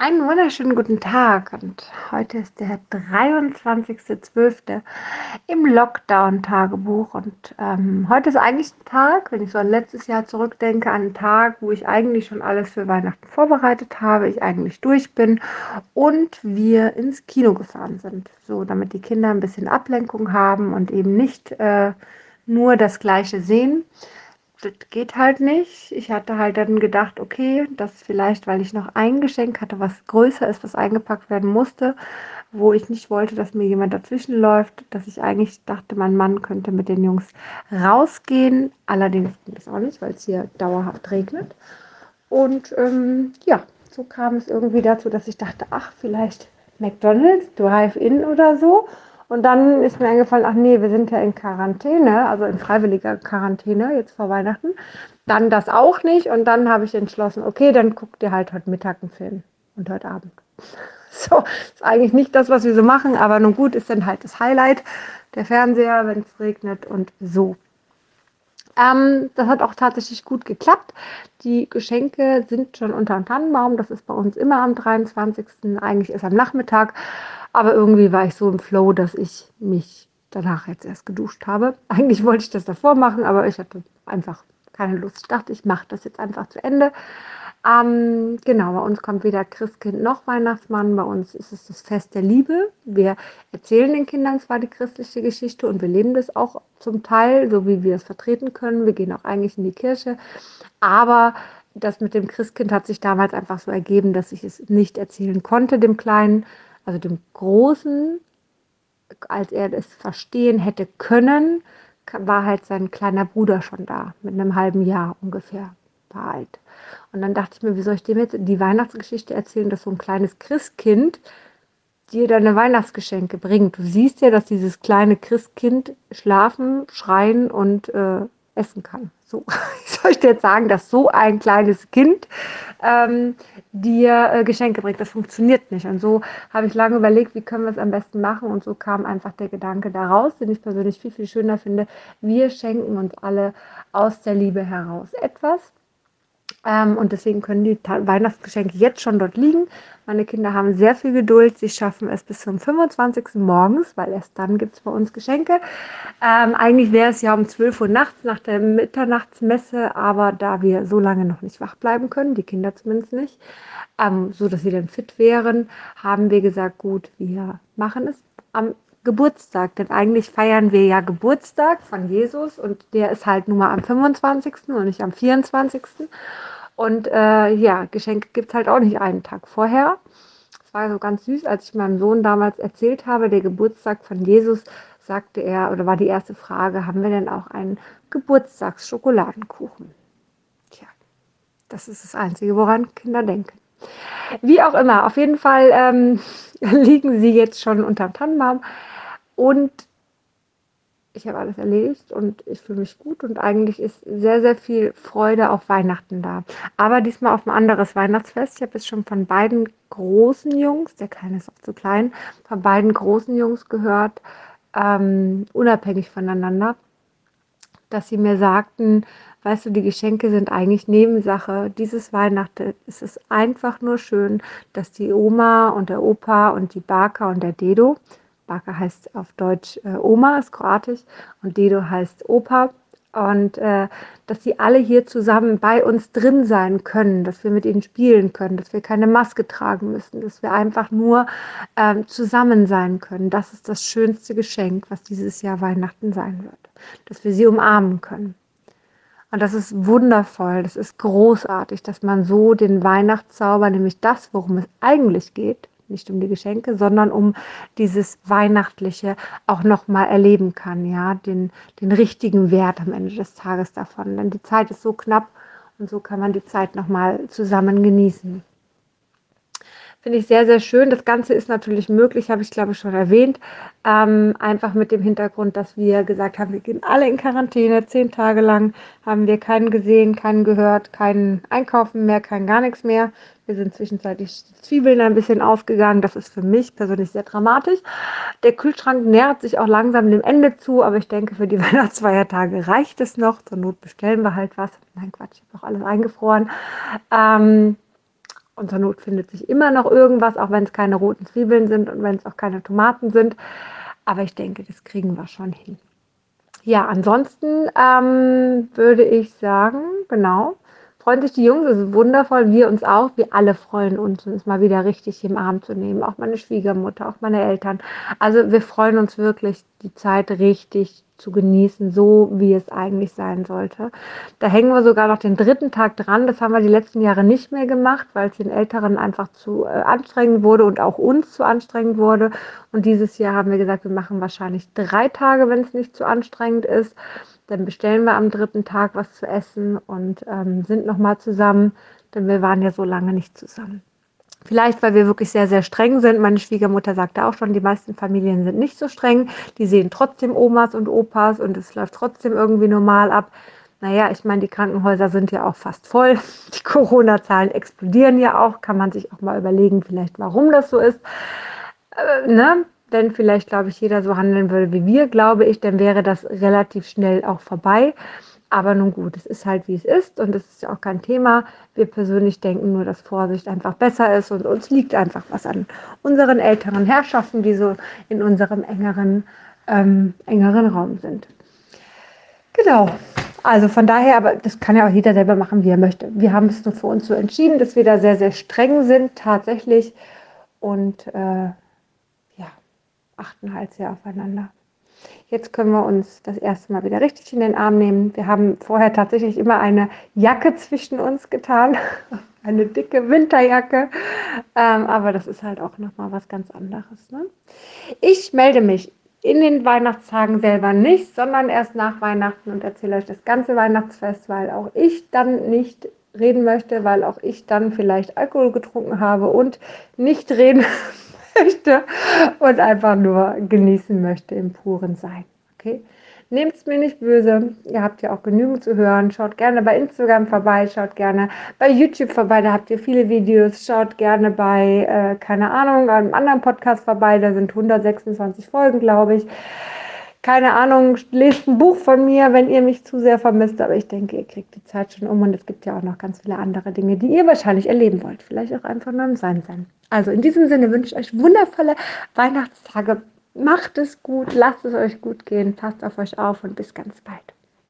Einen wunderschönen guten Tag. Und heute ist der 23.12. im Lockdown-Tagebuch. Und ähm, heute ist eigentlich ein Tag, wenn ich so an letztes Jahr zurückdenke, an einen Tag, wo ich eigentlich schon alles für Weihnachten vorbereitet habe, ich eigentlich durch bin und wir ins Kino gefahren sind, so damit die Kinder ein bisschen Ablenkung haben und eben nicht äh, nur das Gleiche sehen das geht halt nicht. Ich hatte halt dann gedacht, okay, das vielleicht, weil ich noch ein Geschenk hatte, was größer ist, was eingepackt werden musste, wo ich nicht wollte, dass mir jemand dazwischen läuft, dass ich eigentlich dachte, mein Mann könnte mit den Jungs rausgehen. Allerdings ging das auch nicht, weil es hier dauerhaft regnet. Und ähm, ja, so kam es irgendwie dazu, dass ich dachte, ach, vielleicht McDonald's, Drive-In oder so. Und dann ist mir eingefallen, ach nee, wir sind ja in Quarantäne, also in freiwilliger Quarantäne jetzt vor Weihnachten. Dann das auch nicht. Und dann habe ich entschlossen, okay, dann guckt ihr halt heute Mittag einen Film und heute Abend. So, ist eigentlich nicht das, was wir so machen, aber nun gut, ist dann halt das Highlight, der Fernseher, wenn es regnet und so. Ähm, das hat auch tatsächlich gut geklappt. Die Geschenke sind schon unter dem Tannenbaum. Das ist bei uns immer am 23. Eigentlich ist am Nachmittag. Aber irgendwie war ich so im Flow, dass ich mich danach jetzt erst geduscht habe. Eigentlich wollte ich das davor machen, aber ich hatte einfach keine Lust. Ich dachte, ich mache das jetzt einfach zu Ende. Ähm, genau, bei uns kommt weder Christkind noch Weihnachtsmann. Bei uns ist es das Fest der Liebe. Wir erzählen den Kindern zwar die christliche Geschichte und wir leben das auch zum Teil, so wie wir es vertreten können. Wir gehen auch eigentlich in die Kirche. Aber das mit dem Christkind hat sich damals einfach so ergeben, dass ich es nicht erzählen konnte, dem Kleinen also dem Großen, als er es verstehen hätte können, war halt sein kleiner Bruder schon da, mit einem halben Jahr ungefähr war alt. Und dann dachte ich mir, wie soll ich dem jetzt die Weihnachtsgeschichte erzählen, dass so ein kleines Christkind dir deine Weihnachtsgeschenke bringt. Du siehst ja, dass dieses kleine Christkind schlafen, schreien und äh, essen kann. So, ich soll ich dir jetzt sagen, dass so ein kleines Kind ähm, dir äh, Geschenke bringt. Das funktioniert nicht. Und so habe ich lange überlegt, wie können wir es am besten machen. Und so kam einfach der Gedanke daraus, den ich persönlich viel, viel schöner finde. Wir schenken uns alle aus der Liebe heraus etwas. Ähm, und deswegen können die Weihnachtsgeschenke jetzt schon dort liegen. Meine Kinder haben sehr viel Geduld. Sie schaffen es bis zum 25. morgens, weil erst dann gibt es bei uns Geschenke. Ähm, eigentlich wäre es ja um 12 Uhr nachts nach der Mitternachtsmesse, aber da wir so lange noch nicht wach bleiben können, die Kinder zumindest nicht, ähm, so dass sie dann fit wären, haben wir gesagt, gut, wir machen es am Geburtstag, denn eigentlich feiern wir ja Geburtstag von Jesus und der ist halt nun mal am 25. und nicht am 24. Und äh, ja, Geschenke gibt es halt auch nicht einen Tag vorher. Es war so ganz süß, als ich meinem Sohn damals erzählt habe, der Geburtstag von Jesus, sagte er, oder war die erste Frage, haben wir denn auch einen Geburtstagsschokoladenkuchen? Tja, das ist das Einzige, woran Kinder denken. Wie auch immer, auf jeden Fall ähm, liegen sie jetzt schon unterm Tannenbaum und ich habe alles erledigt und ich fühle mich gut und eigentlich ist sehr, sehr viel Freude auf Weihnachten da. Aber diesmal auf ein anderes Weihnachtsfest. Ich habe es schon von beiden großen Jungs, der Kleine ist auch zu klein, von beiden großen Jungs gehört, ähm, unabhängig voneinander, dass sie mir sagten, weißt du, die Geschenke sind eigentlich Nebensache. Dieses Weihnachten ist es einfach nur schön, dass die Oma und der Opa und die Baka und der Dedo, Baka heißt auf Deutsch äh, Oma, ist kroatisch, und Dedo heißt Opa, und äh, dass sie alle hier zusammen bei uns drin sein können, dass wir mit ihnen spielen können, dass wir keine Maske tragen müssen, dass wir einfach nur ähm, zusammen sein können. Das ist das schönste Geschenk, was dieses Jahr Weihnachten sein wird, dass wir sie umarmen können. Und das ist wundervoll, das ist großartig, dass man so den Weihnachtszauber, nämlich das, worum es eigentlich geht, nicht um die Geschenke, sondern um dieses Weihnachtliche auch nochmal erleben kann, ja, den, den richtigen Wert am Ende des Tages davon. Denn die Zeit ist so knapp und so kann man die Zeit nochmal zusammen genießen. Finde ich sehr, sehr schön. Das Ganze ist natürlich möglich, habe ich glaube ich schon erwähnt. Ähm, einfach mit dem Hintergrund, dass wir gesagt haben, wir gehen alle in Quarantäne. Zehn Tage lang haben wir keinen gesehen, keinen gehört, keinen Einkaufen mehr, kein gar nichts mehr. Wir sind zwischenzeitlich Zwiebeln ein bisschen ausgegangen. Das ist für mich persönlich sehr dramatisch. Der Kühlschrank nähert sich auch langsam dem Ende zu, aber ich denke, für die Weihnachtsfeiertage reicht es noch. Zur Not bestellen wir halt was. Nein, Quatsch, ich habe auch alles eingefroren. Ähm, Und Not findet sich immer noch irgendwas, auch wenn es keine roten Zwiebeln sind und wenn es auch keine Tomaten sind. Aber ich denke, das kriegen wir schon hin. Ja, ansonsten ähm, würde ich sagen, genau, freuen sich die Jungs, es ist wundervoll, wir uns auch, wir alle freuen uns, uns mal wieder richtig im Arm zu nehmen, auch meine Schwiegermutter, auch meine Eltern. Also wir freuen uns wirklich, die Zeit richtig zu genießen, so wie es eigentlich sein sollte. Da hängen wir sogar noch den dritten Tag dran. Das haben wir die letzten Jahre nicht mehr gemacht, weil es den Älteren einfach zu äh, anstrengend wurde und auch uns zu anstrengend wurde. Und dieses Jahr haben wir gesagt, wir machen wahrscheinlich drei Tage, wenn es nicht zu anstrengend ist. Dann bestellen wir am dritten Tag was zu essen und ähm, sind nochmal zusammen, denn wir waren ja so lange nicht zusammen. Vielleicht, weil wir wirklich sehr, sehr streng sind. Meine Schwiegermutter sagte auch schon, die meisten Familien sind nicht so streng. Die sehen trotzdem Omas und Opas und es läuft trotzdem irgendwie normal ab. Naja, ich meine, die Krankenhäuser sind ja auch fast voll. Die Corona-Zahlen explodieren ja auch. Kann man sich auch mal überlegen, vielleicht warum das so ist. Äh, ne? wenn vielleicht, glaube ich, jeder so handeln würde wie wir, glaube ich, dann wäre das relativ schnell auch vorbei. Aber nun gut, es ist halt wie es ist und es ist ja auch kein Thema. Wir persönlich denken nur, dass Vorsicht einfach besser ist und uns liegt einfach was an unseren älteren Herrschaften, die so in unserem engeren, ähm, engeren Raum sind. Genau. Also von daher, aber das kann ja auch jeder selber machen, wie er möchte. Wir haben es nur für uns so entschieden, dass wir da sehr, sehr streng sind, tatsächlich. Und äh, achten halt sehr aufeinander. Jetzt können wir uns das erste Mal wieder richtig in den Arm nehmen. Wir haben vorher tatsächlich immer eine Jacke zwischen uns getan, eine dicke Winterjacke, ähm, aber das ist halt auch nochmal was ganz anderes. Ne? Ich melde mich in den Weihnachtstagen selber nicht, sondern erst nach Weihnachten und erzähle euch das ganze Weihnachtsfest, weil auch ich dann nicht reden möchte, weil auch ich dann vielleicht Alkohol getrunken habe und nicht reden möchte und einfach nur genießen möchte im puren Sein. Okay? Nehmt es mir nicht böse. Ihr habt ja auch genügend zu hören. Schaut gerne bei Instagram vorbei, schaut gerne bei YouTube vorbei, da habt ihr viele Videos. Schaut gerne bei, äh, keine Ahnung, einem anderen Podcast vorbei, da sind 126 Folgen, glaube ich. Keine Ahnung, lest ein Buch von mir, wenn ihr mich zu sehr vermisst, aber ich denke, ihr kriegt die Zeit schon um und es gibt ja auch noch ganz viele andere Dinge, die ihr wahrscheinlich erleben wollt. Vielleicht auch einfach nur im Sein sein. Also in diesem Sinne wünsche ich euch wundervolle Weihnachtstage. Macht es gut, lasst es euch gut gehen, passt auf euch auf und bis ganz bald.